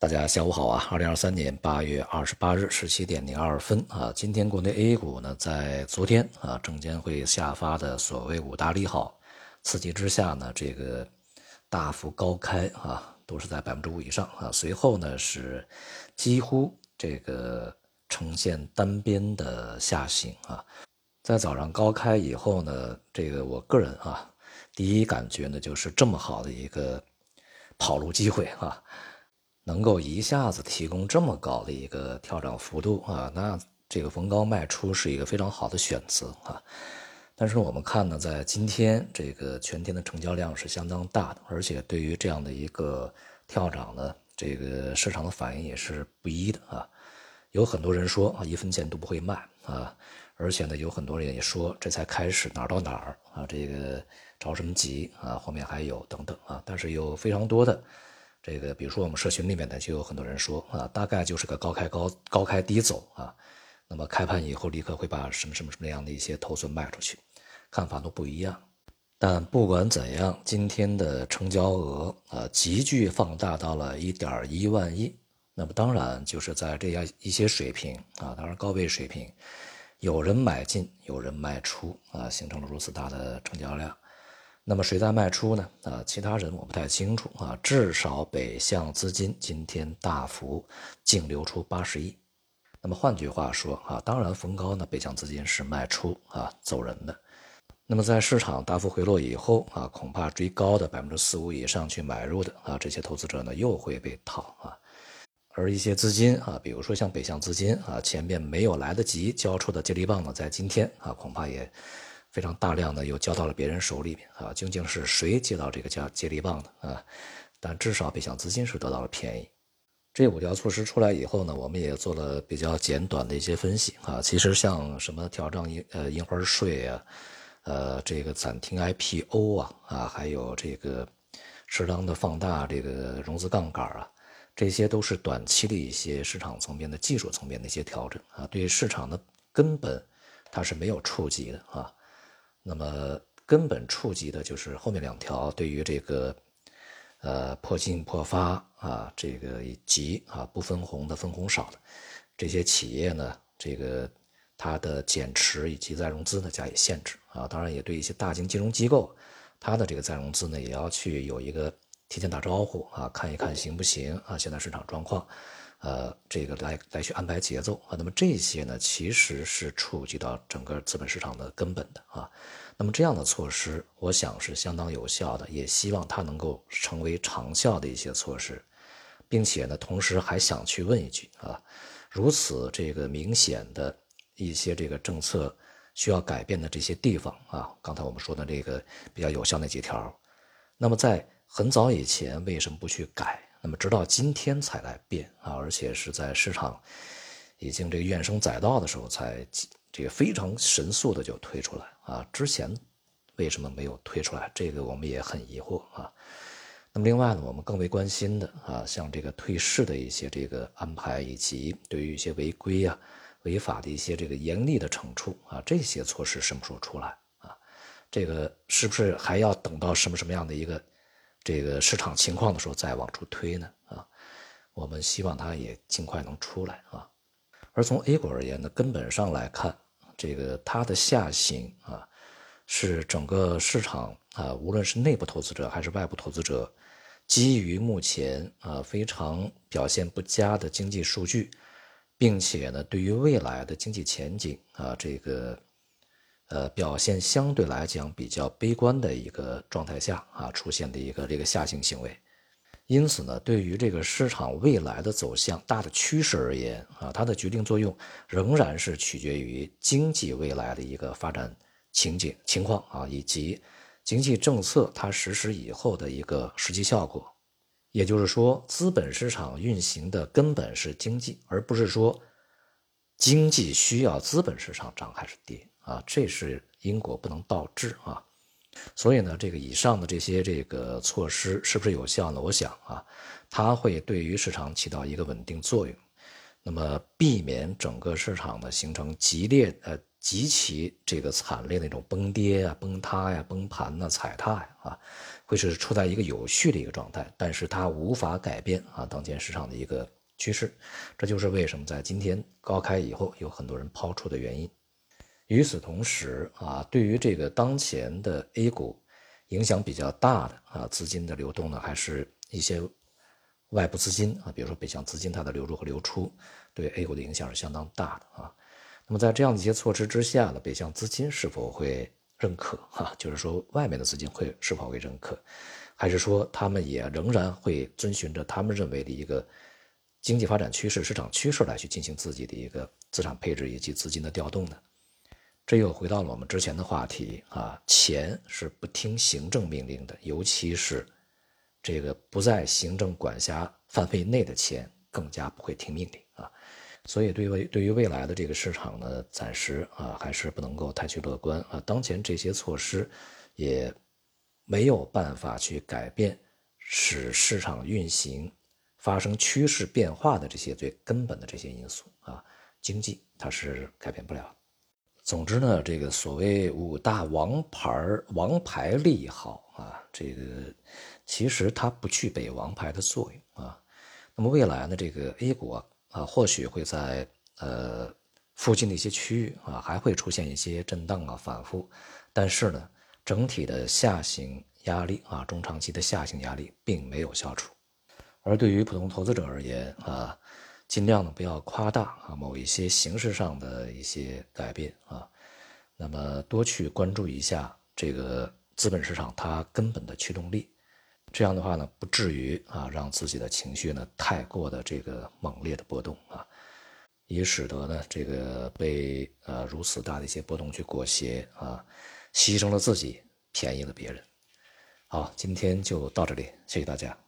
大家下午好啊！二零二三年八月二十八日十七点零二分啊，今天国内 A 股呢，在昨天啊，证监会下发的所谓五大利好刺激之下呢，这个大幅高开啊，都是在百分之五以上啊。随后呢，是几乎这个呈现单边的下行啊。在早上高开以后呢，这个我个人啊，第一感觉呢，就是这么好的一个跑路机会啊。能够一下子提供这么高的一个跳涨幅度啊，那这个逢高卖出是一个非常好的选择啊。但是我们看呢，在今天这个全天的成交量是相当大的，而且对于这样的一个跳涨呢，这个市场的反应也是不一的啊。有很多人说啊，一分钱都不会卖啊，而且呢，有很多人也说这才开始哪儿到哪儿啊，这个着什么急啊，后面还有等等啊。但是有非常多的。这个，比如说我们社群里面呢，就有很多人说啊，大概就是个高开高高开低走啊，那么开盘以后立刻会把什么什么什么样的一些头寸卖出去，看法都不一样。但不管怎样，今天的成交额啊急剧放大到了一点一万亿，那么当然就是在这样一些水平啊，当然高位水平，有人买进，有人卖出啊，形成了如此大的成交量。那么谁在卖出呢？啊，其他人我不太清楚啊。至少北向资金今天大幅净流出八十亿。那么换句话说啊，当然逢高呢，北向资金是卖出啊走人的。那么在市场大幅回落以后啊，恐怕追高的百分之四五以上去买入的啊这些投资者呢又会被套啊。而一些资金啊，比如说像北向资金啊，前面没有来得及交出的接力棒呢，在今天啊恐怕也。非常大量的又交到了别人手里面啊，究竟是谁接到这个接接力棒的啊？但至少北向资金是得到了便宜。这五条措施出来以后呢，我们也做了比较简短的一些分析啊。其实像什么调整印呃印花税啊，呃这个暂停 IPO 啊啊，还有这个适当的放大这个融资杠杆啊，这些都是短期的一些市场层面的技术层面的一些调整啊，对市场的根本它是没有触及的啊。那么根本触及的就是后面两条，对于这个，呃破净破发啊，这个以及啊不分红的分红少的这些企业呢，这个它的减持以及再融资呢加以限制啊，当然也对一些大型金融机构，它的这个再融资呢也要去有一个提前打招呼啊，看一看行不行啊，现在市场状况。呃，这个来来去安排节奏啊，那么这些呢，其实是触及到整个资本市场的根本的啊。那么这样的措施，我想是相当有效的，也希望它能够成为长效的一些措施，并且呢，同时还想去问一句啊，如此这个明显的一些这个政策需要改变的这些地方啊，刚才我们说的这个比较有效那几条，那么在很早以前为什么不去改？那么直到今天才来变啊，而且是在市场已经这个怨声载道的时候，才这个非常神速的就推出来啊。之前为什么没有推出来？这个我们也很疑惑啊。那么另外呢，我们更为关心的啊，像这个退市的一些这个安排，以及对于一些违规啊、违法的一些这个严厉的惩处啊，这些措施什么时候出来啊？这个是不是还要等到什么什么样的一个？这个市场情况的时候再往出推呢啊，我们希望它也尽快能出来啊。而从 A 股而言呢，根本上来看，这个它的下行啊，是整个市场啊，无论是内部投资者还是外部投资者，基于目前啊非常表现不佳的经济数据，并且呢，对于未来的经济前景啊，这个。呃，表现相对来讲比较悲观的一个状态下啊，出现的一个这个下行行为，因此呢，对于这个市场未来的走向大的趋势而言啊，它的决定作用仍然是取决于经济未来的一个发展情景情况啊，以及经济政策它实施以后的一个实际效果。也就是说，资本市场运行的根本是经济，而不是说经济需要资本市场涨还是跌。啊，这是因果不能倒置啊，所以呢，这个以上的这些这个措施是不是有效呢？我想啊，它会对于市场起到一个稳定作用，那么避免整个市场呢形成激烈呃极其这个惨烈的那种崩跌啊、崩塌呀、崩盘呐、踩踏呀啊，会是处在一个有序的一个状态，但是它无法改变啊当前市场的一个趋势，这就是为什么在今天高开以后有很多人抛出的原因。与此同时啊，对于这个当前的 A 股影响比较大的啊资金的流动呢，还是一些外部资金啊，比如说北向资金它的流入和流出，对 A 股的影响是相当大的啊。那么在这样的一些措施之下呢，北向资金是否会认可哈？就是说外面的资金会是否会认可，还是说他们也仍然会遵循着他们认为的一个经济发展趋势、市场趋势来去进行自己的一个资产配置以及资金的调动呢？这又回到了我们之前的话题啊，钱是不听行政命令的，尤其是这个不在行政管辖范围内的钱，更加不会听命令啊。所以，对于对于未来的这个市场呢，暂时啊还是不能够太去乐观啊。当前这些措施也没有办法去改变使市场运行发生趋势变化的这些最根本的这些因素啊，经济它是改变不了。总之呢，这个所谓五大王牌王牌利好啊，这个其实它不具备王牌的作用啊。那么未来呢，这个 A 股啊，或许会在呃附近的一些区域啊，还会出现一些震荡啊反复，但是呢，整体的下行压力啊，中长期的下行压力并没有消除。而对于普通投资者而言啊。尽量呢不要夸大啊某一些形式上的一些改变啊，那么多去关注一下这个资本市场它根本的驱动力，这样的话呢不至于啊让自己的情绪呢太过的这个猛烈的波动啊，以使得呢这个被呃如此大的一些波动去裹挟啊，牺牲了自己，便宜了别人。好，今天就到这里，谢谢大家。